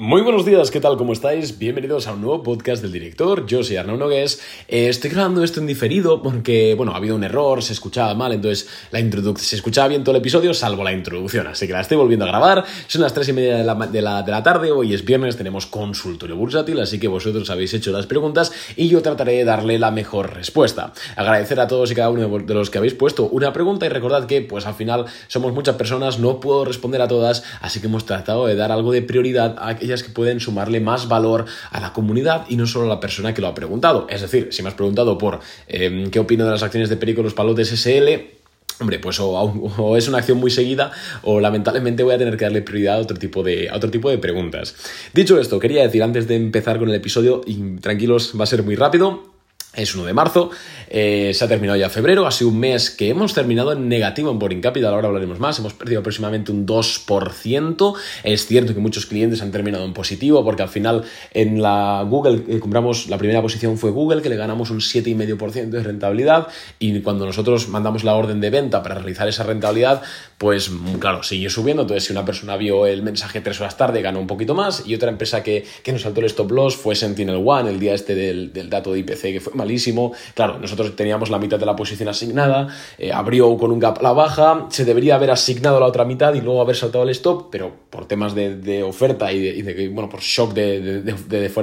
Muy buenos días, ¿qué tal? ¿Cómo estáis? Bienvenidos a un nuevo podcast del director. Yo soy Arnaud Nogués. Eh, estoy grabando esto en diferido porque, bueno, ha habido un error, se escuchaba mal, entonces la se escuchaba bien todo el episodio, salvo la introducción. Así que la estoy volviendo a grabar. Son las 3 y media de la, de la, de la tarde, hoy es viernes, tenemos consultorio bursátil, así que vosotros habéis hecho las preguntas y yo trataré de darle la mejor respuesta. Agradecer a todos y cada uno de los que habéis puesto una pregunta y recordad que, pues al final, somos muchas personas, no puedo responder a todas, así que hemos tratado de dar algo de prioridad a que pueden sumarle más valor a la comunidad y no solo a la persona que lo ha preguntado. Es decir, si me has preguntado por em, qué opino de las acciones de Perico los Palotes SL, Hombre, pues o, es una acción muy seguida o lamentablemente voy a tener que darle prioridad a otro, tipo de, a otro tipo de preguntas. Dicho esto, quería decir antes de empezar con el episodio, y tranquilos, va a ser muy rápido, es 1 de marzo, eh, se ha terminado ya febrero, ha sido un mes que hemos terminado en negativo en Boring Capital, ahora hablaremos más, hemos perdido aproximadamente un 2%, es cierto que muchos clientes han terminado en positivo porque al final en la Google eh, compramos, la primera posición fue Google, que le ganamos un 7,5% de rentabilidad y cuando nosotros mandamos la orden de venta para realizar esa rentabilidad, pues claro, sigue subiendo, entonces si una persona vio el mensaje tres horas tarde ganó un poquito más y otra empresa que, nos saltó el stop loss fue Sentinel One, el día este del, del dato de IPC que fue malísimo. Claro, nosotros teníamos la mitad de la posición asignada, eh, abrió con un gap la baja, se debería haber asignado la otra mitad y luego haber saltado el stop, pero por temas de, oferta y de, bueno, por shock de,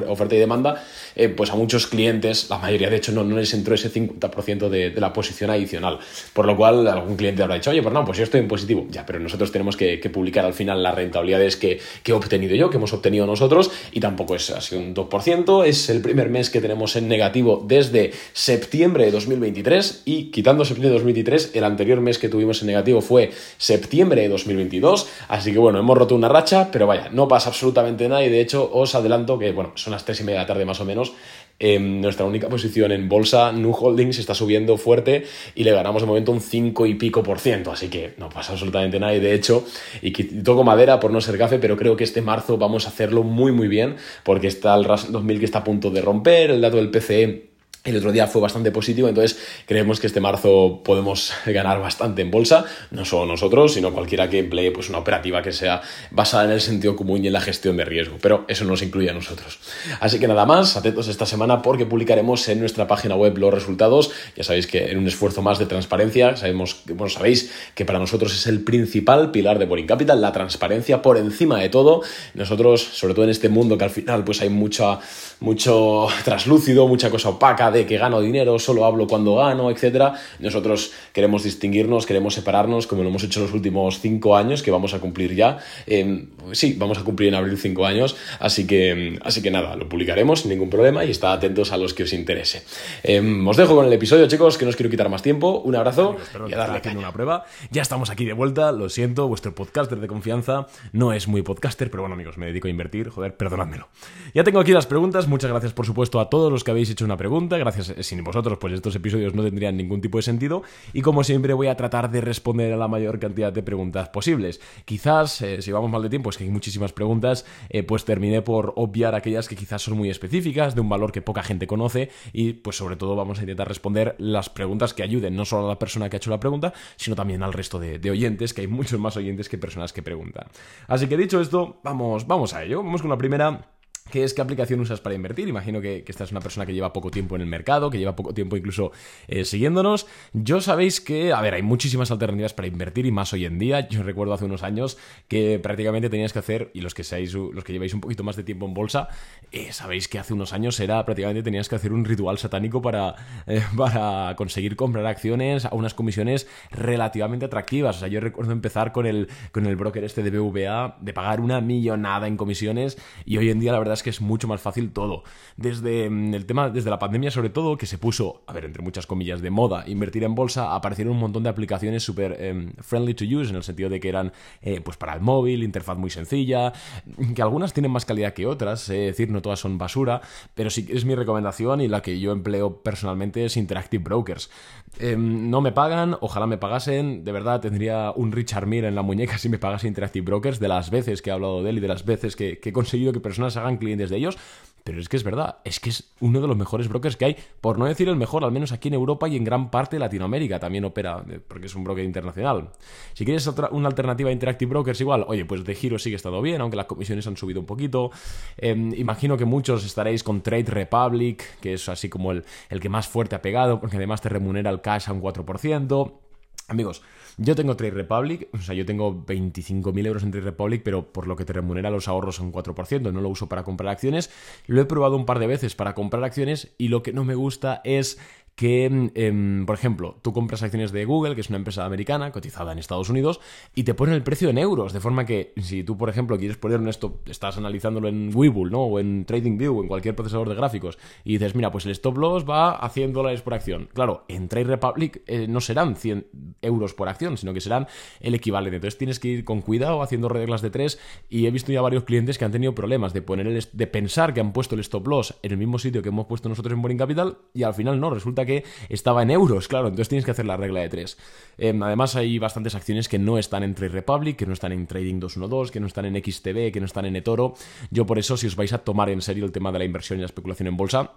oferta y demanda, eh, pues a muchos clientes, la mayoría de hecho no, les entró ese 50% de, la posición adicional. Por lo cual algún cliente habrá dicho, oye, pues no, pues yo estoy en positivo. Ya, pero nosotros tenemos que, publicar al final las rentabilidades que, que, he obtenido yo, que hemos obtenido nosotros, y tampoco es así un 2%, es el primer mes que tenemos en negativo desde de de 2023 y quitando septiembre de 2023, el anterior mes que tuvimos en negativo fue septiembre de 2022, así que bueno, hemos roto una racha, pero vaya, no pasa absolutamente nada y de hecho os adelanto que bueno, son las 3 y media de la tarde más o menos, en nuestra única posición en bolsa, New Holdings está subiendo fuerte y le ganamos de momento un 5 y pico por ciento, así que no pasa absolutamente nada y de hecho, y toco madera por no ser gafe, pero creo que este marzo vamos a hacerlo muy muy bien porque está el RAS 2000 que está a punto de romper, el dato del PCE el otro día fue bastante positivo, entonces creemos que este marzo podemos ganar bastante en bolsa, no solo nosotros, sino cualquiera que emplee pues, una operativa que sea basada en el sentido común y en la gestión de riesgo, pero eso nos incluye a nosotros. Así que nada más, atentos esta semana porque publicaremos en nuestra página web los resultados, ya sabéis que en un esfuerzo más de transparencia, sabemos, bueno, sabéis que para nosotros es el principal pilar de Boring Capital, la transparencia por encima de todo. Nosotros, sobre todo en este mundo que al final pues hay mucha, mucho traslúcido, mucha cosa opaca, de que gano dinero, solo hablo cuando gano, etc. Nosotros queremos distinguirnos, queremos separarnos, como lo hemos hecho en los últimos cinco años, que vamos a cumplir ya. Em, sí, vamos a cumplir en abril cinco años, así que, así que nada, lo publicaremos sin ningún problema y estad atentos a los que os interese. Em, os dejo con el episodio, chicos, que no os quiero quitar más tiempo. Un abrazo y a darle caña. una prueba. Ya estamos aquí de vuelta, lo siento, vuestro podcaster de confianza no es muy podcaster, pero bueno, amigos, me dedico a invertir, joder, perdonádmelo. Ya tengo aquí las preguntas, muchas gracias por supuesto a todos los que habéis hecho una pregunta, gracias, eh, sin vosotros pues estos episodios no tendrían ningún tipo de sentido y como siempre voy a tratar de responder a la mayor cantidad de preguntas posibles. Quizás, eh, si vamos mal de tiempo, es que hay muchísimas preguntas, eh, pues terminé por obviar aquellas que quizás son muy específicas, de un valor que poca gente conoce y pues sobre todo vamos a intentar responder las preguntas que ayuden no solo a la persona que ha hecho la pregunta, sino también al resto de, de oyentes, que hay muchos más oyentes que personas que preguntan. Así que dicho esto, vamos, vamos a ello. Vamos con la primera ¿Qué es qué aplicación usas para invertir? Imagino que, que, esta es una persona que lleva poco tiempo en el mercado, que lleva poco tiempo incluso eh, siguiéndonos. Yo sabéis que, a ver, hay muchísimas alternativas para invertir y más hoy en día. Yo recuerdo hace unos años que prácticamente tenías que hacer, y los que seáis, los que lleváis un poquito más de tiempo en bolsa, eh, sabéis que hace unos años era prácticamente tenías que hacer un ritual satánico para, eh, para conseguir comprar acciones a unas comisiones relativamente atractivas. O sea, yo recuerdo empezar con el, con el broker este de BVA, de pagar una millonada en comisiones, y hoy en día la verdad es que es mucho más fácil todo. Desde mm, el tema, desde la pandemia sobre todo, que se puso, a ver, entre muchas comillas, de moda invertir en bolsa, aparecieron un montón de aplicaciones súper em, friendly to use, en el sentido de que eran eh, pues para el móvil, interfaz muy sencilla, que algunas tienen más calidad que otras, es decir, no todas son basura, pero sí es mi recomendación y la que yo empleo personalmente es Interactive Brokers. Em, no me pagan, ojalá me pagasen, de verdad tendría un Richard Mille en la muñeca si me pagase Interactive Brokers, de las veces que he hablado de él y de las veces que, que he conseguido que personas hagan clientes de ellos, Pero es que es verdad, es que es uno de los mejores brokers que hay, por no decir el mejor, al menos aquí en Europa y en gran parte de Latinoamérica también opera, eh, porque es un broker internacional. Si quieres otra, una alternativa a Interactive Brokers igual, oye, pues de giro sigue estando bien, aunque las comisiones han subido un poquito. Em, imagino que muchos estaréis con Trade Republic, que es así como el, el que más fuerte ha pegado, porque además te remunera el cash a un 4%. Amigos, yo tengo Trade Republic, o sea, yo tengo 25.000 euros en Trade Republic, pero por lo que te remunera los ahorros son 4%, no lo uso para comprar acciones. Lo he probado un par de veces para comprar acciones y lo que no me gusta es que, em, por ejemplo, tú compras acciones de Google, que es una empresa americana cotizada en Estados Unidos, y te ponen el precio en euros, de forma que si tú, por ejemplo, quieres poner esto, estás analizándolo en Webull, ¿no? O en TradingView, o en cualquier procesador de gráficos, y dices, mira, pues el stop loss va a 100 dólares por acción. Claro, en Trade Republic eh, no serán 100 euros por acción, sino que serán el equivalente. Entonces tienes que ir con cuidado haciendo reglas de tres, y he visto ya varios clientes que han tenido problemas de poner el, de pensar que han puesto el stop loss en el mismo sitio que hemos puesto nosotros en Boring Capital, y al final no, resulta que estaba en euros, claro, entonces tienes que hacer la regla de tres. Em, además hay bastantes acciones que no están en Trade Republic, que no están en Trading 212, que no están en XTB, que no están en eToro. Yo por eso, si os vais a tomar en serio el tema de la inversión y la especulación en bolsa,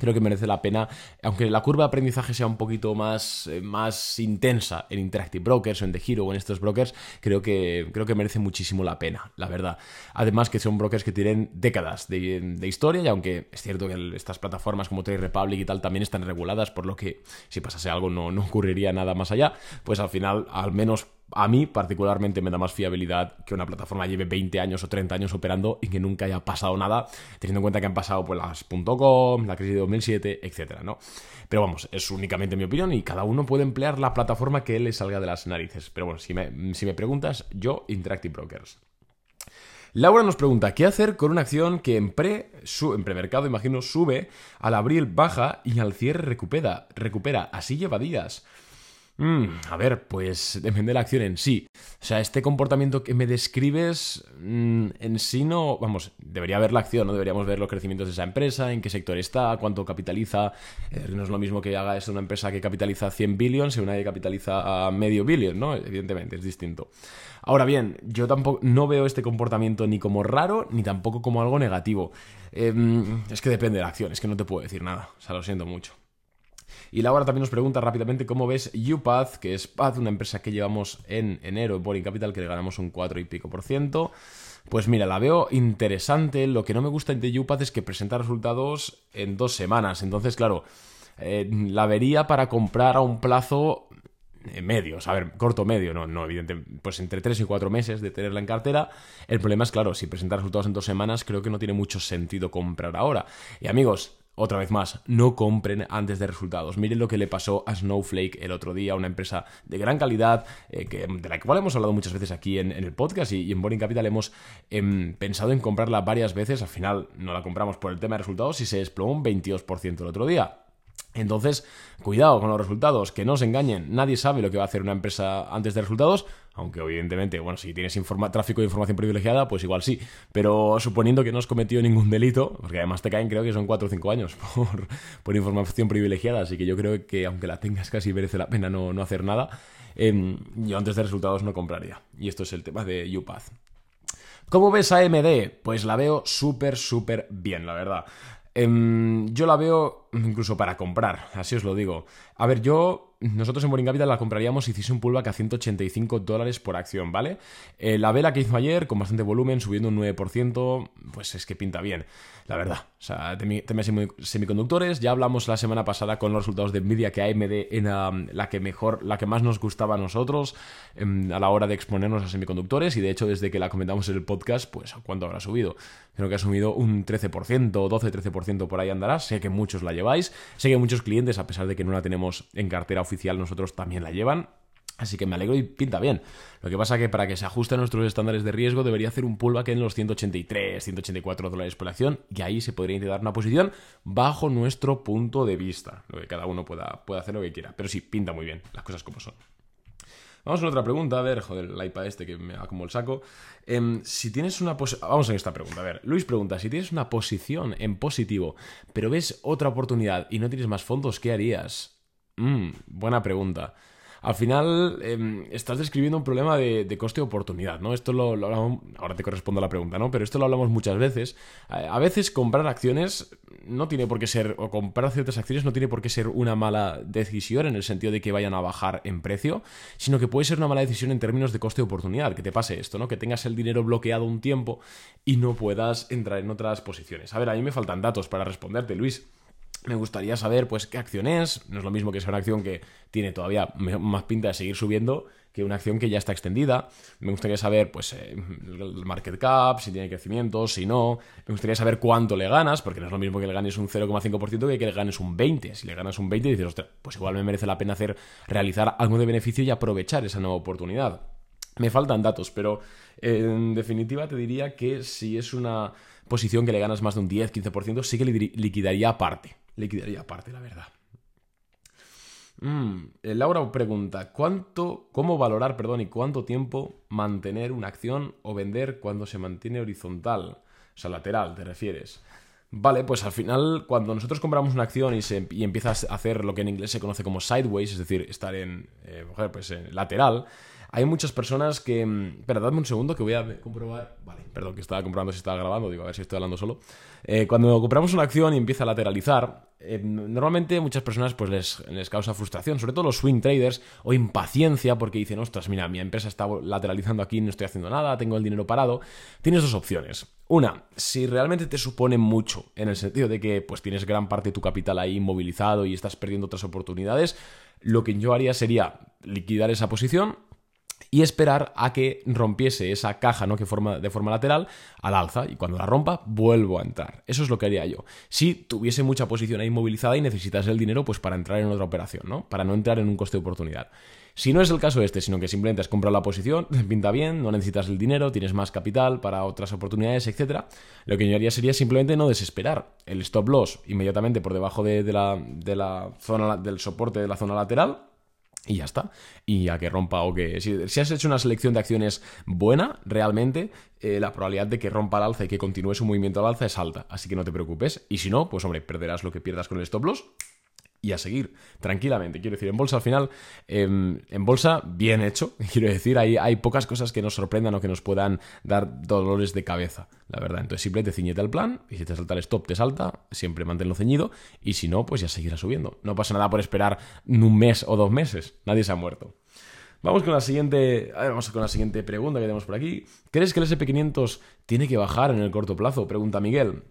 creo que merece la pena, aunque la curva de aprendizaje sea un poquito más, eh, más intensa en Interactive Brokers o en The Hero o en estos brokers, creo que, creo que merece muchísimo la pena, la verdad. Además que son brokers que tienen décadas de, historia y aunque es cierto que estas plataformas como Trade Republic y tal también están reguladas, por lo que si pasase algo no, no ocurriría nada más allá, pues al final al menos a mí particularmente me da más fiabilidad que una plataforma lleve 20 años o 30 años operando y que nunca haya pasado nada, teniendo en cuenta que han pasado pues las .com, la crisis de 2007, etcétera, ¿no? Pero vamos, es únicamente mi opinión y cada uno puede emplear la plataforma que le salga de las narices. Pero bueno, si me, preguntas, yo Interactive Brokers. Laura nos pregunta, ¿qué hacer con una acción que en, pre, en premercado, imagino, sube, al abril baja y al cierre recupera? recupera así lleva días. Mm, a ver, pues depende de la acción en sí. O sea, este comportamiento que me describes mm, en sí no, vamos, debería ver la acción, ¿no? Deberíamos ver los crecimientos de esa empresa, en qué sector está, cuánto capitaliza. Eh, no es lo mismo que haga eso una empresa que capitaliza 100 billones y una que capitaliza a medio billón, ¿no? Evidentemente, es distinto. Ahora bien, yo tampoco no veo este comportamiento ni como raro ni tampoco como algo negativo. Em, es que depende de la acción, es que no te puedo decir nada. O sea, lo siento mucho. Y Laura también nos pregunta rápidamente cómo ves UPath, que es Path, una empresa que llevamos en enero en Boring Capital, que le ganamos un 4 y pico por ciento. Pues mira, la veo interesante. Lo que no me gusta de UPath es que presenta resultados en dos semanas. Entonces, claro, eh, la vería para comprar a un plazo medio, a ver, corto medio, no, no, evidente, pues entre 3 y 4 meses de tenerla en cartera. El problema es, claro, si presenta resultados en dos semanas, creo que no tiene mucho sentido comprar ahora. Y amigos, otra vez más, no compren antes de resultados. Miren lo que le pasó a Snowflake el otro día, una empresa de gran calidad, eh, de la cual hemos hablado muchas veces aquí en, el podcast y, en Boring Capital hemos em, pensado en comprarla varias veces. Al final no la compramos por el tema de resultados y se desplomó un 22% el otro día. Entonces, cuidado con los resultados, que no os engañen. Nadie sabe lo que va a hacer una empresa antes de resultados, aunque evidentemente, bueno, si tienes tráfico de información privilegiada, pues igual sí. Pero suponiendo que no has cometido ningún delito, porque además te caen, creo que son 4 o 5 años por, información privilegiada, así que yo creo que aunque la tengas casi merece la pena no, hacer nada, em, yo antes de resultados no compraría. Y esto es el tema de UPath. ¿Cómo ves a AMD? Pues la veo súper, súper bien, la verdad. Em, yo la veo incluso para comprar, así os lo digo. A ver, yo nosotros en Boring Capital la compraríamos si hiciese un pullback a 185 dólares por acción, ¿vale? Eh, la vela que hizo ayer, con bastante volumen, subiendo un 9%, pues es que pinta bien, la verdad. O sea, temas semiconductores, ya hablamos la semana pasada con los resultados de Nvidia que AMD era la que mejor, la que más nos gustaba a nosotros em, a la hora de exponernos a semiconductores, y de hecho desde que la comentamos en el podcast, pues ¿cuánto habrá subido? Creo que ha subido un 13%, 12-13% por ahí andará, sé que muchos la lleváis, sé que muchos clientes, a pesar de que no la tenemos en cartera oficial nosotros también la llevan. Así que me alegro y pinta bien. Lo que pasa que para que se ajuste a nuestros estándares de riesgo debería hacer un pullback en los 183, 184 dólares por acción y ahí se podría intentar una posición bajo nuestro punto de vista. Lo que cada uno pueda, pueda hacer lo que quiera. Pero sí, pinta muy bien, las cosas como son. Vamos a otra pregunta, a ver, joder, el iPad este que me da como el saco. Em, si tienes una Vamos a esta pregunta, a ver. Luis pregunta, si tienes una posición en positivo, pero ves otra oportunidad y no tienes más fondos, ¿qué harías? Mm, buena pregunta. Al final em, estás describiendo un problema de, coste-oportunidad, ¿no? Esto lo, hablamos, ahora te correspondo a la pregunta, ¿no? Pero esto lo hablamos muchas veces. A, veces comprar acciones no tiene por qué ser, o comprar ciertas acciones no tiene por qué ser una mala decisión en el sentido de que vayan a bajar en precio, sino que puede ser una mala decisión en términos de coste-oportunidad, que te pase esto, ¿no? Que tengas el dinero bloqueado un tiempo y no puedas entrar en otras posiciones. A ver, a mí me faltan datos para responderte, Luis. Me gustaría saber, pues, qué acción es. No es lo mismo que sea una acción que tiene todavía más pinta de seguir subiendo que una acción que ya está extendida. Me gustaría saber, pues, eh, el market cap, si tiene crecimiento, si no. Me gustaría saber cuánto le ganas, porque no es lo mismo que le ganes un 0,5% que que le ganes un 20%. Si le ganas un 20%, dices, ostras, pues igual me merece la pena hacer, realizar algo de beneficio y aprovechar esa nueva oportunidad. Me faltan datos, pero en definitiva te diría que si es una posición que le ganas más de un 10-15%, sí que liquidaría aparte liquidaría aparte, la verdad. Mm, eh, Laura pregunta, ¿cuánto, cómo valorar, perdón, y cuánto tiempo mantener una acción o vender cuando se mantiene horizontal? O sea, lateral, ¿te refieres? Vale, pues al final, cuando nosotros compramos una acción y, empiezas a hacer lo que en inglés se conoce como sideways, es decir, estar en, eh, pues, en lateral, hay muchas personas que... Mm, espera, dadme un segundo que voy a comprobar... Vale, perdón, que estaba comprobando si estaba grabando, digo, a ver si estoy hablando solo. Eh, cuando compramos una acción y empieza a lateralizar, eh, normalmente muchas personas pues les, les, causa frustración, sobre todo los swing traders, o impaciencia porque dicen, ostras, mira, mi empresa está lateralizando aquí, no estoy haciendo nada, tengo el dinero parado. Tienes dos opciones. Una, si realmente te supone mucho, en el sentido de que pues tienes gran parte de tu capital ahí inmovilizado y estás perdiendo otras oportunidades, lo que yo haría sería liquidar esa posición y esperar a que rompiese esa caja ¿no? que forma de forma lateral al alza y cuando la rompa vuelvo a entrar. Eso es lo que haría yo. Si tuviese mucha posición ahí inmovilizada y necesitas el dinero pues para entrar en otra operación, ¿no? Para no entrar en un coste de oportunidad. Si no es el caso este, sino que simplemente has comprado la posición, pinta bien, no necesitas el dinero, tienes más capital para otras oportunidades, etc., lo que yo haría sería simplemente no desesperar. El stop loss inmediatamente por debajo de, la, de la zona del soporte de la zona lateral, y ya está. Y a que rompa o que... Si, has hecho una selección de acciones buena, realmente, eh, la probabilidad de que rompa al alza y que continúe su movimiento al alza es alta. Así que no te preocupes. Y si no, pues hombre, perderás lo que pierdas con el stop loss y a seguir tranquilamente. Quiero decir, en bolsa al final, em, en bolsa, bien hecho. Quiero decir, hay, hay pocas cosas que nos sorprendan o que nos puedan dar dolores de cabeza, la verdad. Entonces, simplemente ciñete al plan y si te salta el stop, te salta, siempre manténlo ceñido y si no, pues ya seguirá subiendo. No pasa nada por esperar un mes o dos meses. Nadie se ha muerto. Vamos con la siguiente, vamos con la siguiente pregunta que tenemos por aquí. ¿Crees que el SP500 tiene que bajar en el corto plazo? Pregunta Miguel.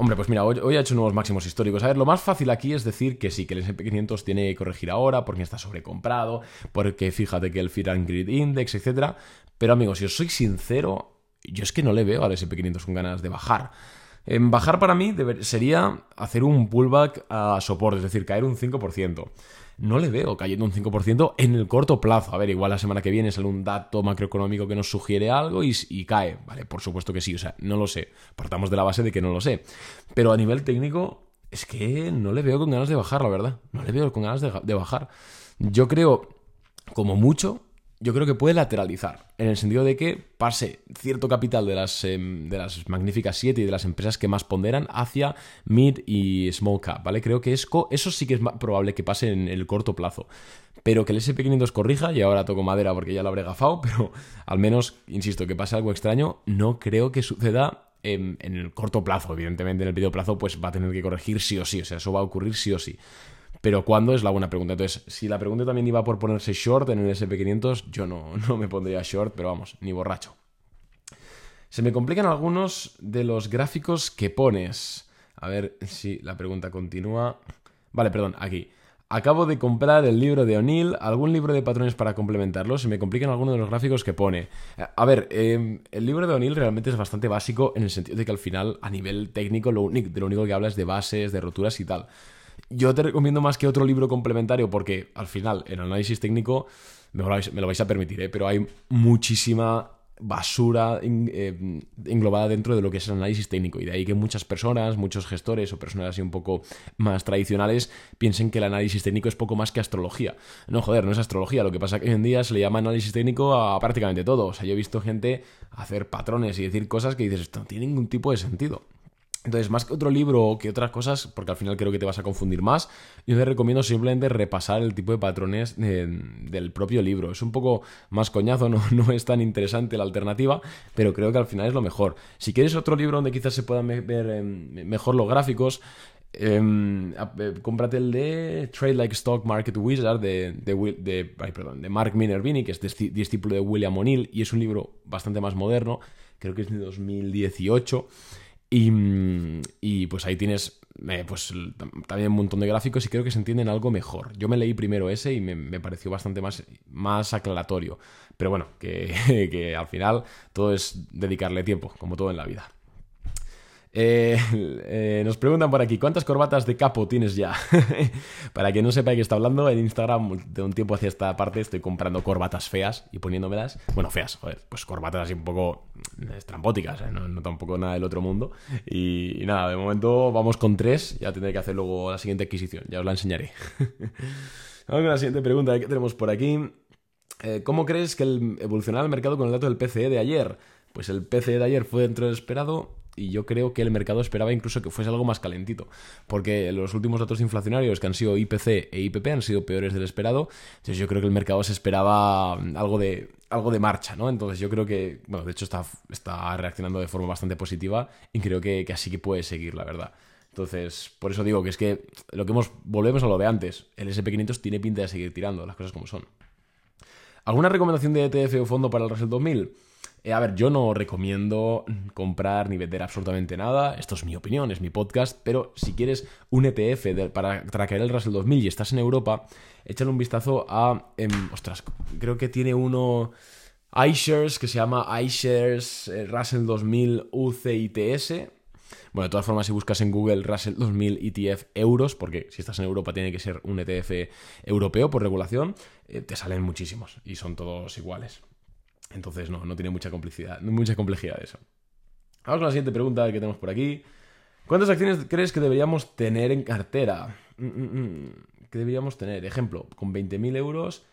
Hombre, pues mira, hoy, ha hecho nuevos máximos históricos. A ver, lo más fácil aquí es decir que sí, que el SP500 tiene que corregir ahora porque está sobrecomprado, porque fíjate que el Fear and Index, etc. Pero amigos, si os soy sincero, yo es que no le veo al SP500 con ganas de bajar. En bajar para mí sería hacer un pullback a soporte, es decir, caer un 5% no le veo cayendo un 5% en el corto plazo. A ver, igual la semana que viene sale un dato macroeconómico que nos sugiere algo y, cae. Vale, por supuesto que sí, o sea, no lo sé. Partamos de la base de que no lo sé. Pero a nivel técnico, es que no le veo con ganas de bajar, la verdad. No le veo con ganas de bajar. Yo creo, como mucho, yo creo que puede lateralizar, en el sentido de que pase cierto capital de las, em, de las magníficas 7 y de las empresas que más ponderan hacia mid y small cap, ¿vale? Creo que eso sí que es probable que pase en el corto plazo. Pero que el SP500 corrija, y ahora toco madera porque ya lo habré gafado, pero al menos, insisto, que pase algo extraño, no creo que suceda en, en el corto plazo. Evidentemente, en el medio plazo, pues va a tener que corregir sí o sí, o sea, eso va a ocurrir sí o sí. Pero ¿cuándo es la buena pregunta? Entonces, si la pregunta también iba por ponerse short en el SP500, yo no, no me pondría short, pero vamos, ni borracho. Se me complican algunos de los gráficos que pones. A ver si la pregunta continúa. Vale, perdón, aquí. Acabo de comprar el libro de O'Neill, algún libro de patrones para complementarlo. Se me complican algunos de los gráficos que pone. A ver, em, el libro de O'Neill realmente es bastante básico en el sentido de que al final, a nivel técnico, lo único, de lo único que habla es de bases, de roturas y tal. Yo te recomiendo más que otro libro complementario porque al final, en análisis técnico, me lo vais, a permitir, ¿eh? pero hay muchísima basura eh, englobada dentro de lo que es el análisis técnico. Y de ahí que muchas personas, muchos gestores o personas así un poco más tradicionales piensen que el análisis técnico es poco más que astrología. No, joder, no es astrología. Lo que pasa es que hoy en día se le llama análisis técnico a prácticamente todo. O sea, yo he visto gente hacer patrones y decir cosas que dices, esto no tiene ningún tipo de sentido. Entonces, más que otro libro que otras cosas, porque al final creo que te vas a confundir más, yo te recomiendo simplemente repasar el tipo de patrones del propio libro. Es un poco más coñazo, no, no, es tan interesante la alternativa, pero creo que al final es lo mejor. Si quieres otro libro donde quizás se puedan ver em, mejor los gráficos, em, eh, cómprate el de Trade Like Stock Market Wizard de, de, perdón, de Mark Minervini, que es discípulo de William O'Neill, y es un libro bastante más moderno, creo que es de 2018. Y, pues ahí tienes eh, pues también un montón de gráficos y creo que se entienden algo mejor. Yo me leí primero ese y me, pareció bastante más, más aclaratorio. Pero bueno, que, que al final todo es dedicarle tiempo, como todo en la vida. Eh, eh, nos preguntan por aquí, ¿cuántas corbatas de capo tienes ya? Para que no sepa de qué está hablando, en Instagram de un tiempo hacia esta parte estoy comprando corbatas feas y poniéndomelas. Bueno, feas, joder, pues corbatas así un poco mm, estrampóticas, ¿eh? no, tampoco nada del otro mundo. Y, nada, de momento vamos con tres, ya tendré que hacer luego la siguiente adquisición, ya os la enseñaré. vamos con la siguiente pregunta que tenemos por aquí. ¿Cómo crees que el, evolucionará el mercado con el dato del PCE de ayer? Pues el PCE de ayer fue dentro del esperado y yo creo que el mercado esperaba incluso que fuese algo más calentito, porque los últimos datos inflacionarios que han sido IPC e IPP han sido peores del esperado, entonces yo creo que el mercado se esperaba algo de, algo de marcha, ¿no? Entonces yo creo que, bueno, de hecho está, está reaccionando de forma bastante positiva y creo que, así que puede seguir, la verdad. Entonces, por eso digo que es que lo que hemos, volvemos a lo de antes, el SP500 tiene pinta de seguir tirando, las cosas como son. ¿Alguna recomendación de ETF o fondo para el Russell 2000? Eh, a ver, yo no recomiendo comprar ni vender absolutamente nada. Esto es mi opinión, es mi podcast. Pero si quieres un ETF para traer el Russell 2000 y estás en Europa, échale un vistazo a. Em, ostras, creo que tiene uno iShares que se llama iShares eh, Russell 2000 UCITS. Bueno, de todas formas, si buscas en Google Russell 2000 ETF euros, porque si estás en Europa tiene que ser un ETF europeo por regulación, eh, te salen muchísimos y son todos iguales. Entonces, no, no tiene mucha complicidad, mucha complejidad eso. Vamos con la siguiente pregunta que tenemos por aquí. ¿Cuántas acciones crees que deberíamos tener en cartera? Mm, mm, mm. ¿Qué deberíamos tener? Ejemplo, con 20.000 euros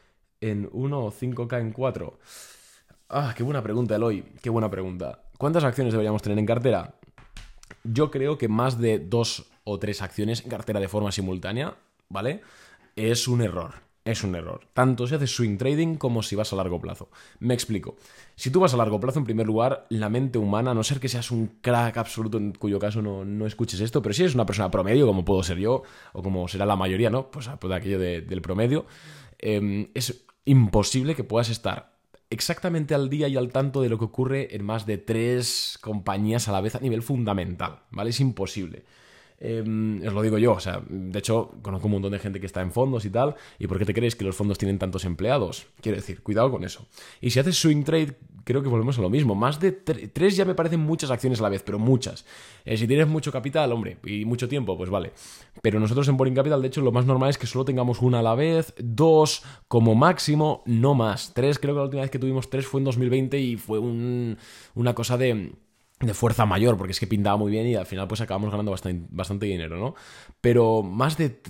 en 1 o 5K en 4. Ah, qué buena pregunta, Eloy. Qué buena pregunta. ¿Cuántas acciones deberíamos tener en cartera? Yo creo que más de dos o tres acciones en cartera de forma simultánea, ¿vale? Es un error es un error. Tanto si haces swing trading como si vas a largo plazo. Me explico. Si tú vas a largo plazo, en primer lugar, la mente humana, a no ser que seas un crack absoluto, en cuyo caso no, escuches esto, pero si eres una persona promedio, como puedo ser yo, o como será la mayoría, ¿no? Pues, pues aquello del promedio, em, es imposible que puedas estar exactamente al día y al tanto de lo que ocurre en más de tres compañías a la vez a nivel fundamental, ¿vale? Es imposible. Em, os lo digo yo, o sea, de hecho, conozco un montón de gente que está en fondos y tal. ¿Y por qué te creéis que los fondos tienen tantos empleados? Quiero decir, cuidado con eso. Y si haces swing trade, creo que volvemos a lo mismo. Más de tres ya me parecen muchas acciones a la vez, pero muchas. Eh, si tienes mucho capital, hombre, y mucho tiempo, pues vale. Pero nosotros en Boring Capital, de hecho, lo más normal es que solo tengamos una a la vez, dos como máximo, no más. Tres, creo que la última vez que tuvimos tres fue en 2020 y fue una cosa de de fuerza mayor, porque es que pintaba muy bien y al final pues acabamos ganando bastante, bastante dinero, ¿no? Pero más de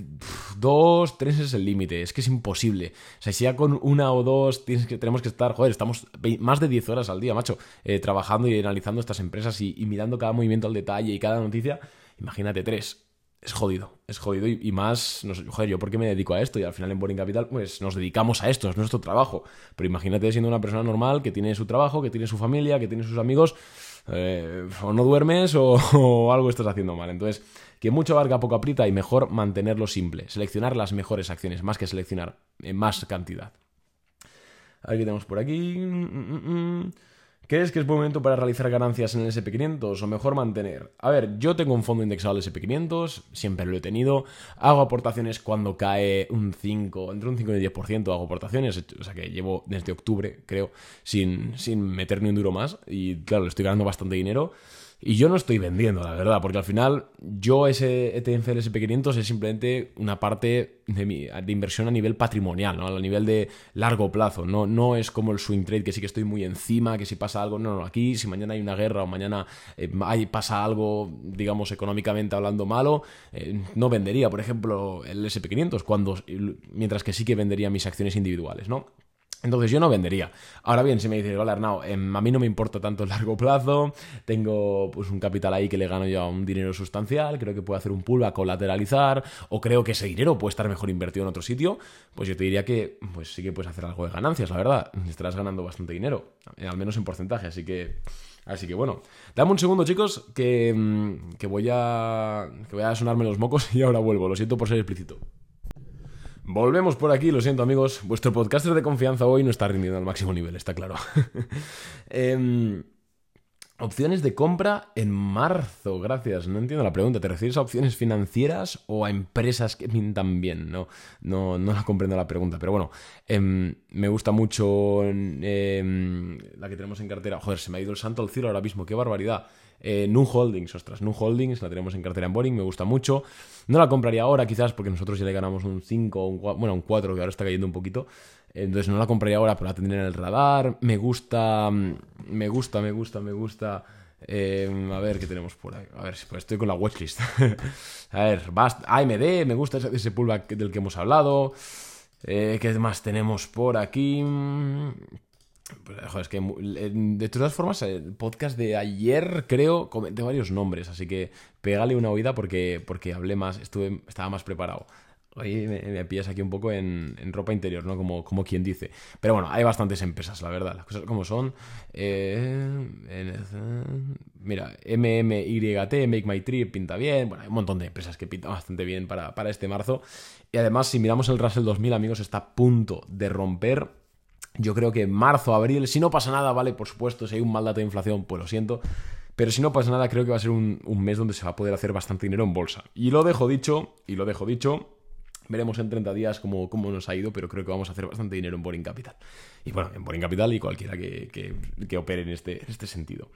dos, tres es el límite, es que es imposible. O sea, si ya con una o dos tienes que, tenemos que estar, joder, estamos más de 10 horas al día, macho, eh, trabajando y analizando estas empresas y, mirando cada movimiento al detalle y cada noticia, imagínate tres. Es jodido, es jodido y, más, no sé, joder, yo por qué me dedico a esto y al final en Boring Capital pues nos dedicamos a esto, es nuestro trabajo. Pero imagínate siendo una persona normal que tiene su trabajo, que tiene su familia, que tiene sus amigos, eh, o no duermes o, algo estás haciendo mal. Entonces, que mucho abarca, poco aprieta y mejor mantenerlo simple. Seleccionar las mejores acciones, más que seleccionar en más cantidad. A ver qué tenemos por aquí. Mm, mm, mm, ¿Crees que es buen momento para realizar ganancias en el SP500 o mejor mantener? A ver, yo tengo un fondo indexado al SP500, siempre lo he tenido. Hago aportaciones cuando cae un 5, entre un 5 y un 10% hago aportaciones. O sea que llevo desde octubre, creo, sin, sin meter ni un duro más. Y claro, estoy ganando bastante dinero. Y yo no estoy vendiendo, la verdad, porque al final yo ese ETF del SP500 es simplemente una parte de, mi, de inversión a nivel patrimonial, ¿no? A nivel de largo plazo. No, no es como el swing trade, que sí que estoy muy encima, que si pasa algo, no, no, aquí si mañana hay una guerra o mañana eh, hay, pasa algo, digamos, económicamente hablando malo, eh, no vendería, por ejemplo, el SP500, cuando, mientras que sí que vendería mis acciones individuales, ¿no? Entonces yo no vendería. Ahora bien, si me dices, hola Arnau, em, a mí no me importa tanto el largo plazo, tengo pues un capital ahí que le gano ya un dinero sustancial, creo que puedo hacer un pull a colateralizar, o creo que ese dinero puede estar mejor invertido en otro sitio, pues yo te diría que pues sí que puedes hacer algo de ganancias, la verdad. Estarás ganando bastante dinero, eh, al menos en porcentaje, así que... Así que bueno, dame un segundo chicos, que, mm, que voy a... que voy a sonarme los mocos y ahora vuelvo, lo siento por ser explícito. Volvemos por aquí, lo siento amigos, vuestro podcaster de confianza hoy no está rindiendo al máximo nivel, está claro. Em, opciones de compra en marzo, gracias. No entiendo la pregunta, ¿te refieres a opciones financieras o a empresas que pintan bien? No, no, no la comprendo la pregunta, pero bueno, em, me gusta mucho em, la que tenemos en cartera. Joder, se me ha ido el santo al cielo ahora mismo, qué barbaridad. Eh, Nu Holdings, ostras, Nu Holdings, la tenemos en cartera en Boring, me gusta mucho. No la compraría ahora, quizás, porque nosotros ya le ganamos un 5, un 4, bueno, un 4, que ahora está cayendo un poquito. Entonces no la compraría ahora, pero la tendré en el radar. Me gusta, me gusta, me gusta, me gusta. Eh, a ver qué tenemos por ahí. A ver, pues estoy con la watchlist. a ver, AMD, me gusta ese, ese pullback del que hemos hablado. Eh, ¿Qué más tenemos por aquí? Joder, es que de todas formas, el podcast de ayer creo comenté varios nombres, así que pégale una oída porque, porque hablé más, estuve, estaba más preparado. Hoy me, pillas aquí un poco en, ropa interior, ¿no? Como, como quien dice. Pero bueno, hay bastantes empresas, la verdad. Las cosas como son. Eh, mira, MMYT, Make My Trip pinta bien. Bueno, hay un montón de empresas que pintan bastante bien para, para este marzo. Y además, si miramos el Russell 2000, amigos, está a punto de romper yo creo que marzo, abril, si no pasa nada, vale, por supuesto, si hay un mal dato de inflación, pues lo siento. Pero si no pasa nada, creo que va a ser un, mes donde se va a poder hacer bastante dinero en bolsa. Y lo dejo dicho, y lo dejo dicho. Veremos en 30 días cómo, cómo nos ha ido, pero creo que vamos a hacer bastante dinero en Boring Capital. Y bueno, en Boring Capital y cualquiera que, que, opere en este, en este sentido.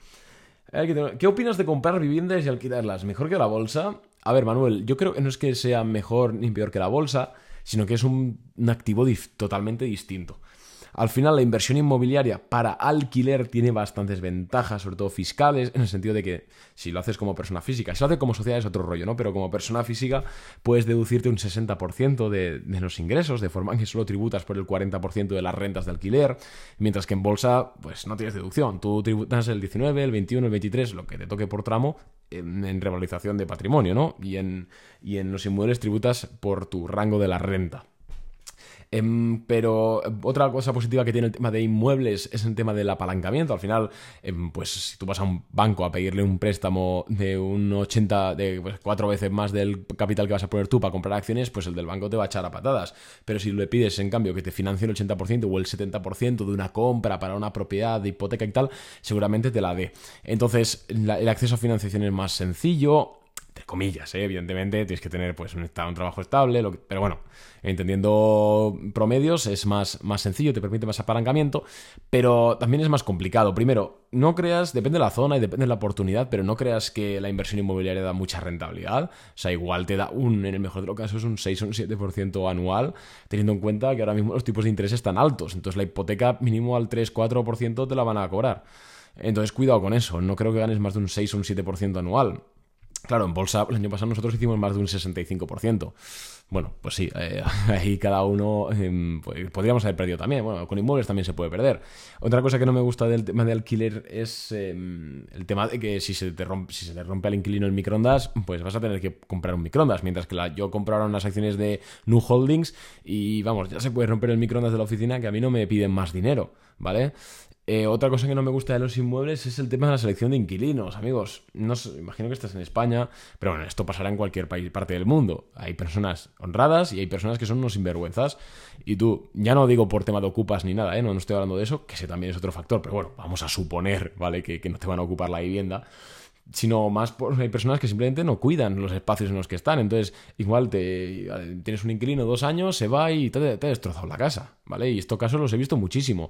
¿Qué opinas de comprar viviendas y alquilarlas? ¿Mejor que la bolsa? A ver, Manuel, yo creo que no es que sea mejor ni peor que la bolsa, sino que es un, activo totalmente distinto. Al final, la inversión inmobiliaria para alquiler tiene bastantes ventajas, sobre todo fiscales, en el sentido de que si lo haces como persona física, si lo haces como sociedad es otro rollo, ¿no? Pero como persona física puedes deducirte un 60% de, los ingresos, de forma que solo tributas por el 40% de las rentas de alquiler, mientras que en bolsa, pues no tienes deducción. Tú tributas el 19, el 21, el 23, lo que te toque por tramo, en, revalorización de patrimonio, ¿no? Y en los inmuebles tributas por tu rango de la renta. Em, pero otra cosa positiva que tiene el tema de inmuebles es el tema del apalancamiento. Al final, em, pues si tú vas a un banco a pedirle un préstamo de un 80, de pues, cuatro veces más del capital que vas a poner tú para comprar acciones, pues el del banco te va a echar a patadas. Pero si le pides, en cambio, que te financie el 80% o el 70% de una compra para una propiedad de hipoteca y tal, seguramente te la dé. Entonces, el acceso a financiación es más sencillo comillas, ¿eh? evidentemente tienes que tener pues un, un trabajo estable, pero bueno, entendiendo promedios es más, más sencillo, te permite más apalancamiento, pero también es más complicado. Primero, no creas, depende de la zona y depende de la oportunidad, pero no creas que la inversión inmobiliaria da mucha rentabilidad, o sea, igual te da un, en el mejor de los casos, un 6 o un 7% anual, teniendo en cuenta que ahora mismo los tipos de interés están altos, entonces la hipoteca mínimo al 3-4% te la van a cobrar. Entonces cuidado con eso, no creo que ganes más de un 6 o un 7% anual. Claro, en bolsa el año pasado nosotros hicimos más de un 65%. Bueno, pues sí, eh, ahí cada uno pues, podríamos haber perdido también. Bueno, con inmuebles también se puede perder. Otra cosa que no me gusta del tema de alquiler es em, el tema de que si se, te rompe, si se le rompe al inquilino el microondas, pues vas a tener que comprar un microondas. Mientras que la, yo compraron unas acciones de New Holdings y vamos, ya se puede romper el microondas de la oficina que a mí no me piden más dinero, ¿vale? Eh, otra cosa que no me gusta de los inmuebles es el tema de la selección de inquilinos, amigos. No imagino que estás en España, pero bueno, esto pasará en cualquier país, parte del mundo. Hay personas honradas y hay personas que son unos sinvergüenzas. Y tú, ya no digo por tema de ocupas ni nada, ¿eh? no, no estoy hablando de eso, que ese también es otro factor, pero bueno, vamos a suponer, ¿vale? Que, no te van a ocupar la vivienda sino más por hay personas que simplemente no cuidan los espacios en los que están. Entonces, igual te tienes un inquilino dos años, se va y te, te ha destrozado la casa, ¿vale? Y estos casos los he visto muchísimo.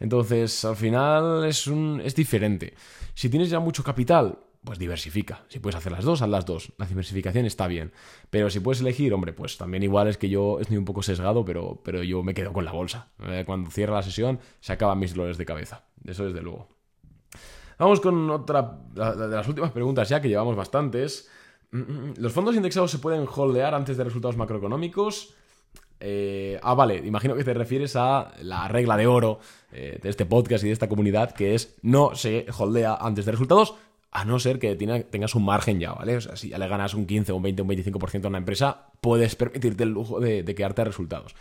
Entonces, al final es, un, es diferente. Si tienes ya mucho capital, pues diversifica. Si puedes hacer las dos, haz las dos. La diversificación está bien. Pero si puedes elegir, hombre, pues también igual es que yo estoy un poco sesgado, pero, pero yo me quedo con la bolsa. Eh, cuando cierra la sesión, se acaban mis dolores de cabeza. Eso desde luego. Vamos con otra de las últimas preguntas ya, que llevamos bastantes. Mm, mm, mm. ¿Los fondos indexados se pueden holdear antes de resultados macroeconómicos? Eh, ah, vale, imagino que te refieres a la regla de oro eh, de este podcast y de esta comunidad, que es no se holdea antes de resultados, a no ser que tengas un margen ya, ¿vale? O sea, si ya le ganas un 15, un 20, un 25% a una empresa, puedes permitirte el lujo de, de quedarte a resultados.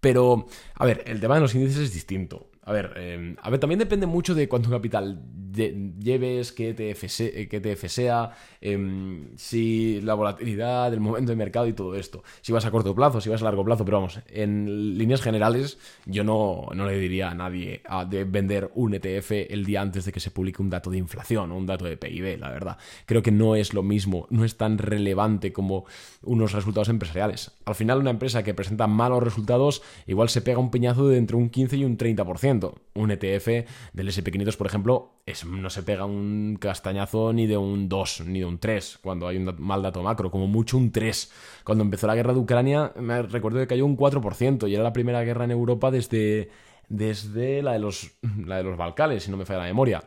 Pero, a ver, el tema de los índices es distinto. A ver, em, a ver, también depende mucho de cuánto capital lleves, qué ETF, sea, em, si la volatilidad, el momento de mercado y todo esto. Si vas a corto plazo, si vas a largo plazo, pero vamos, en líneas generales yo no, no le diría a nadie de vender un ETF el día antes de que se publique un dato de inflación o un dato de PIB, la verdad. Creo que no es lo mismo, no es tan relevante como unos resultados empresariales. Al final una empresa que presenta malos resultados igual se pega un peñazo de entre un 15 y un 30%. Un ETF del SP500, por ejemplo, no se pega un castañazo ni de un 2, ni de un 3, cuando hay un mal dato macro, como mucho un 3. Cuando empezó la guerra de Ucrania, me recuerdo que cayó un 4%, y era la primera guerra en Europa desde, desde la, de los, la de los Balcanes, si no me falla la memoria.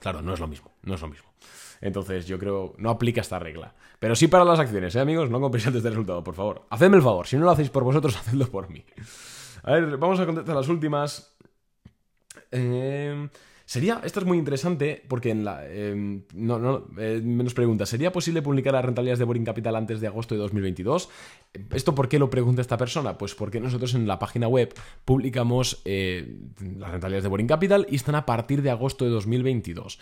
Claro, no es lo mismo, no es lo mismo. Entonces yo creo, no aplica esta regla. Pero sí para las acciones, ¿eh, amigos? No compréis antes del resultado, por favor. Hacedme el favor, si no lo hacéis por vosotros, hacedlo por mí. A ver, vamos a contestar las últimas. Eh, sería, esto es muy interesante porque en la... Em, no, no, eh, menos pregunta, ¿sería posible publicar las rentabilidades de Boring Capital antes de agosto de 2022? ¿Esto por qué lo pregunta esta persona? Pues porque nosotros en la página web publicamos eh, las rentabilidades de Boring Capital y están a partir de agosto de 2022.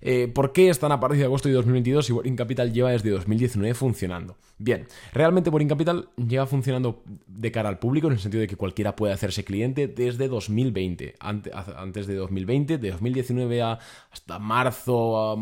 Eh, ¿Por qué están a partir de agosto de 2022 si Boring Capital lleva desde 2019 funcionando? Bien, realmente Boring Capital lleva funcionando de cara al público en el sentido de que cualquiera puede hacerse cliente desde 2020. Antes de 2020, de 2019 hasta marzo,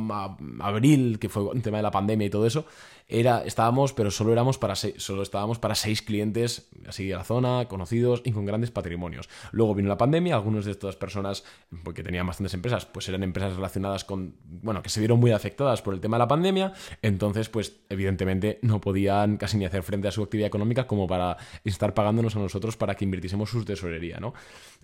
abril, que fue el tema de la pandemia y todo eso, era, estábamos, pero solo éramos para seis, solo estábamos para seis clientes así de la zona, conocidos y con grandes patrimonios. Luego vino la pandemia, algunas de estas personas, porque tenían bastantes empresas, pues eran empresas relacionadas con, bueno, que se vieron muy afectadas por el tema de la pandemia, entonces, pues evidentemente no podían casi ni hacer frente a su actividad económica como para estar pagándonos a nosotros para que invirtiésemos su tesorería, ¿no?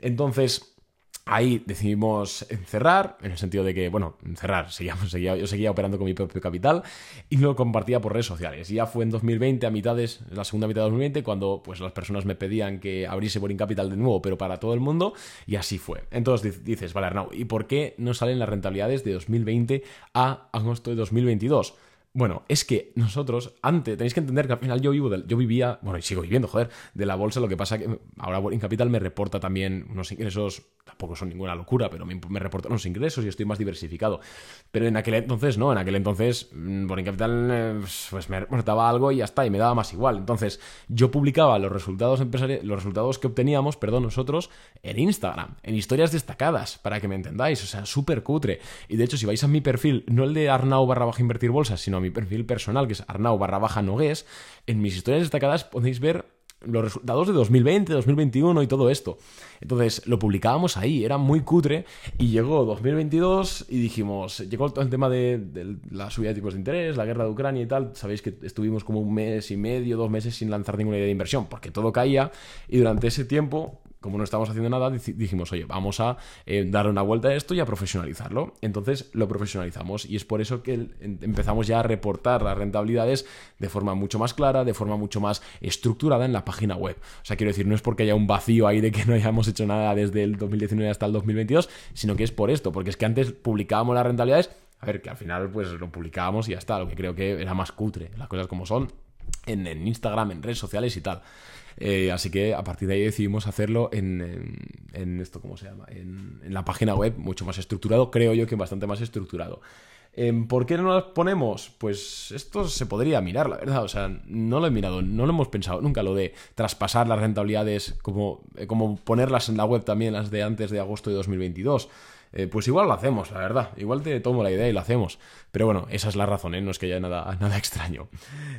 Entonces, Ahí decidimos encerrar, en el sentido de que, bueno, encerrar, seguíamos, yo seguía operando con mi propio capital y lo compartía por redes sociales. Ya fue en 2020, a mitades, la segunda mitad de 2020, cuando pues las personas me pedían que abriese Boring Capital de nuevo, pero para todo el mundo, y así fue. Entonces dices, vale, Arnau, ¿y por qué no salen las rentabilidades de 2020 a agosto de 2022? Bueno, es que nosotros, antes, tenéis que entender que al final yo vivo, yo vivía, bueno, y sigo viviendo, joder, de la bolsa, lo que pasa que ahora Boring Capital me reporta también unos ingresos, tampoco son ninguna locura, pero me, me reportan unos ingresos y estoy más diversificado. Pero en aquel entonces, no, en aquel entonces mm, Boring Capital eh, pues me reportaba algo y ya está, y me daba más igual. Entonces, yo publicaba los resultados los resultados que obteníamos, perdón, nosotros, en Instagram, en historias destacadas, para que me entendáis, o sea, súper cutre. Y de hecho, si vais a mi perfil, no el de Arnau barra baja invertir bolsas, sino mi perfil personal, que es Arnau barra baja Nogués, en mis historias destacadas podéis ver los resultados de 2020, 2021 y todo esto. Entonces lo publicábamos ahí, era muy cutre y llegó 2022 y dijimos, llegó todo el tema de, la subida de tipos de interés, la guerra de Ucrania y tal, sabéis que estuvimos como un mes y medio, dos meses sin lanzar ninguna idea de inversión porque todo caía y durante ese tiempo como no estábamos haciendo nada, dijimos, oye, vamos a eh, darle una vuelta a esto y a profesionalizarlo. Entonces lo profesionalizamos y es por eso que empezamos ya a reportar las rentabilidades de forma mucho más clara, de forma mucho más estructurada en la página web. O sea, quiero decir, no es porque haya un vacío ahí de que no hayamos hecho nada desde el 2019 hasta el 2022, sino que es por esto, porque es que antes publicábamos las rentabilidades, a ver, que al final pues lo publicábamos y ya está, lo que creo que era más cutre, las cosas como son, en, en Instagram, en redes sociales y tal. Eh, así que a partir de ahí decidimos hacerlo en, en, esto, ¿cómo se llama? En, en, la página web, mucho más estructurado, creo yo que bastante más estructurado. Em, ¿Por qué no las ponemos? Pues esto se podría mirar, la verdad. O sea, no lo he mirado, no lo hemos pensado nunca, lo de traspasar las rentabilidades, como, eh, como ponerlas en la web también, las de antes de agosto de 2022. Eh, pues igual lo hacemos, la verdad. Igual te tomo la idea y lo hacemos. Pero bueno, esa es la razón. No es que haya nada, nada extraño.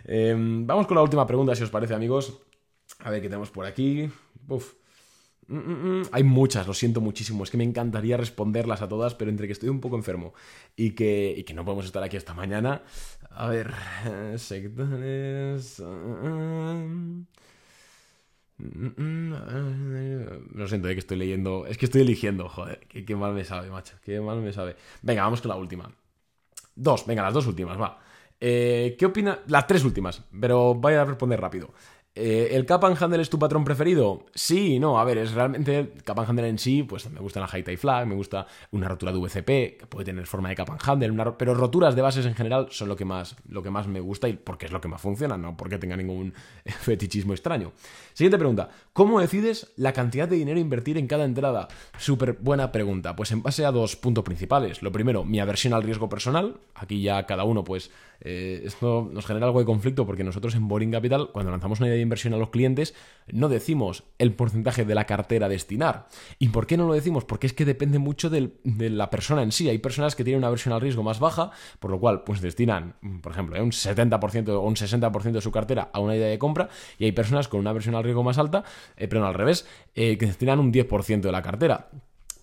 Em, vamos con la última pregunta, si os parece, amigos. A ver qué tenemos por aquí. Uf. Mm, mm, mm. Hay muchas, lo siento muchísimo. Es que me encantaría responderlas a todas, pero entre que estoy un poco enfermo y que, y que no podemos estar aquí hasta mañana. A ver, sectores. Lo siento, eh, que estoy leyendo. Es que estoy eligiendo, joder. Qué, mal me sabe, macho. Qué mal me sabe. Venga, vamos con la última. Dos, venga, las dos últimas, va. Eh, ¿Qué opina? Las tres últimas, pero voy a responder rápido. Eh, ¿El Cap and Handle es tu patrón preferido? Sí, no, a ver, es realmente Cap and Handle en sí, pues me gusta la High Tie Flag, me gusta una rotura de VCP, que puede tener forma de Cap and Handle, pero roturas de bases en general son lo que, más, lo que más me gusta y porque es lo que más funciona, no porque tenga ningún fetichismo extraño. Siguiente pregunta, ¿cómo decides la cantidad de dinero a invertir en cada entrada? Súper buena pregunta, pues en base a dos puntos principales. Lo primero, mi aversión al riesgo personal, aquí ya cada uno pues eh, esto nos genera algo de conflicto porque nosotros en Boring Capital, cuando lanzamos una idea de inversión a los clientes, no decimos el porcentaje de la cartera destinar. ¿Y por qué no lo decimos? Porque es que depende mucho de la persona en sí. Hay personas que tienen una versión al riesgo más baja, por lo cual pues destinan, por ejemplo, un 70% o un 60% de su cartera a una idea de compra y hay personas con una versión al riesgo más alta, eh, pero al revés, eh, que destinan un 10% de la cartera.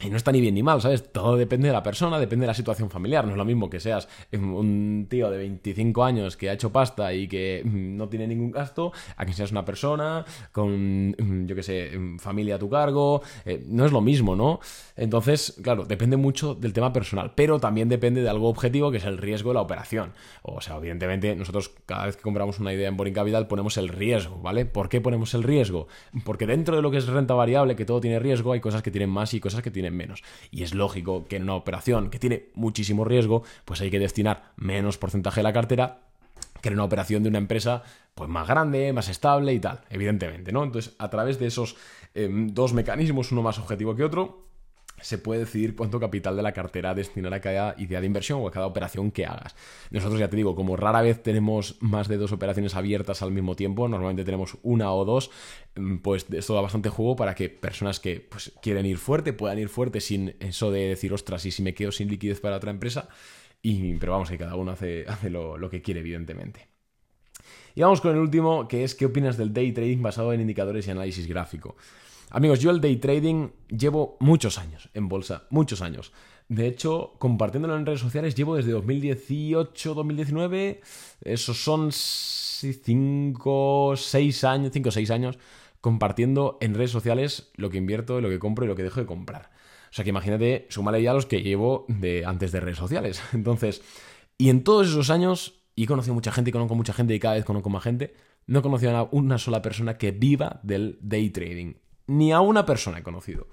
Y no está ni bien ni mal, ¿sabes? Todo depende de la persona, depende de la situación familiar. No es lo mismo que seas un tío de 25 años que ha hecho pasta y que mm, no tiene ningún gasto, a que seas una persona con, mm, yo qué sé, mm, familia a tu cargo. Eh, no es lo mismo, ¿no? Entonces, claro, depende mucho del tema personal, pero también depende de algo objetivo que es el riesgo de la operación. O sea, evidentemente, nosotros cada vez que compramos una idea en Boring Capital ponemos el riesgo, ¿vale? ¿Por qué ponemos el riesgo? Porque dentro de lo que es renta variable, que todo tiene riesgo, hay cosas que tienen más y cosas que tienen menos. Y es lógico que en una operación que tiene muchísimo riesgo, pues hay que destinar menos porcentaje de la cartera que en una operación de una empresa pues más grande, más estable y tal, evidentemente, ¿no? Entonces, a través de esos em, dos mecanismos, uno más objetivo que otro, se puede decidir cuánto capital de la cartera destinar a cada idea de inversión o a cada operación que hagas. Nosotros ya te digo, como rara vez tenemos más de dos operaciones abiertas al mismo tiempo, normalmente tenemos una o dos, mm, pues esto da bastante juego para que personas que pues, quieren ir fuerte puedan ir fuerte sin eso de decir, ostras, y si me quedo sin liquidez para otra empresa. Y, pero vamos, que cada uno hace, hace lo, lo que quiere, evidentemente. Y vamos con el último, que es qué opinas del day trading basado en indicadores y análisis gráfico. Amigos, yo el day trading llevo muchos años en bolsa, muchos años. De hecho, compartiéndolo en redes sociales llevo desde 2018, 2019, esos son 5, 6 años, 5 o 6 años compartiendo en redes sociales lo que invierto, lo que compro y lo que dejo de comprar. O sea que imagínate, súmale ya los que llevo de antes de redes sociales. Entonces, y en todos esos años, y he conocido mucha gente y conozco mucha gente y cada vez conozco más gente, no he conocido a una sola persona que viva del day trading ni a una persona he conocido.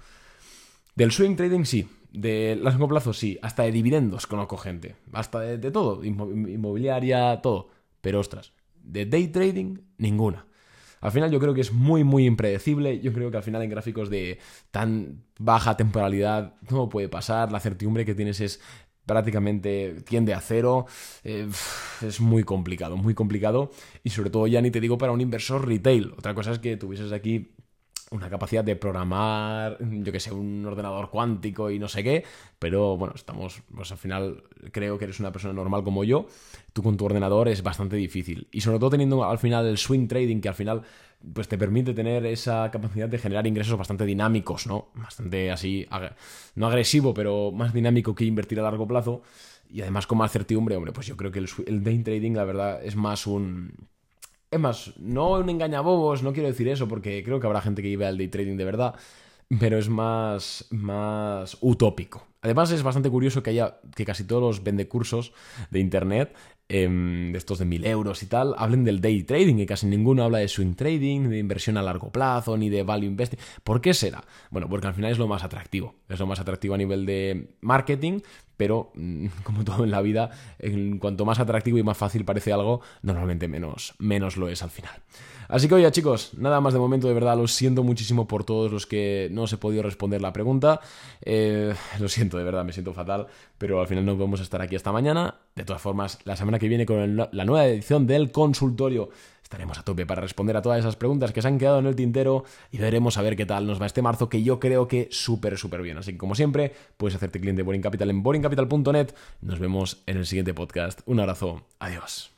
Del swing trading sí, de largo plazo sí, hasta de dividendos conozco gente, hasta de, todo, inmobiliaria, todo. Pero ostras, de day trading, ninguna. Al final yo creo que es muy, muy impredecible. Yo creo que al final en gráficos de tan baja temporalidad no puede pasar. La certidumbre que tienes es prácticamente tiende a cero. Eh, es muy complicado, muy complicado. Y sobre todo ya ni te digo para un inversor retail. Otra cosa es que tuvieses aquí una capacidad de programar, yo que sé, un ordenador cuántico y no sé qué, pero bueno, estamos, pues al final creo que eres una persona normal como yo, tú con tu ordenador es bastante difícil. Y sobre todo teniendo al final el swing trading, que al final pues te permite tener esa capacidad de generar ingresos bastante dinámicos, ¿no? Bastante así, no agresivo, pero más dinámico que invertir a largo plazo. Y además con más certidumbre, hombre, pues yo creo que el, el day trading, la verdad, es más un es más, no un engañabobos, no quiero decir eso porque creo que habrá gente que lleve al day trading de verdad, pero es más, más utópico. Además es bastante curioso que haya que casi todos los vendecursos de internet, em, de estos de mil euros y tal, hablen del day trading y casi ninguno habla de swing trading, de inversión a largo plazo, ni de value investing. ¿Por qué será? Bueno, porque al final es lo más atractivo. Es lo más atractivo a nivel de marketing, pero mm, como todo en la vida, en cuanto más atractivo y más fácil parece algo, normalmente menos, menos lo es al final. Así que oye chicos, nada más de momento, de verdad, lo siento muchísimo por todos los que no os he podido responder la pregunta. Eh, lo siento, de verdad, me siento fatal, pero al final no podemos estar aquí hasta mañana. De todas formas, la semana que viene con la nueva edición del consultorio estaremos a tope para responder a todas esas preguntas que se han quedado en el tintero y veremos a ver qué tal nos va este marzo, que yo creo que súper, súper bien. Así que como siempre, puedes hacerte cliente de Boring Capital en boringcapital.net. Nos vemos en el siguiente podcast. Un abrazo. Adiós.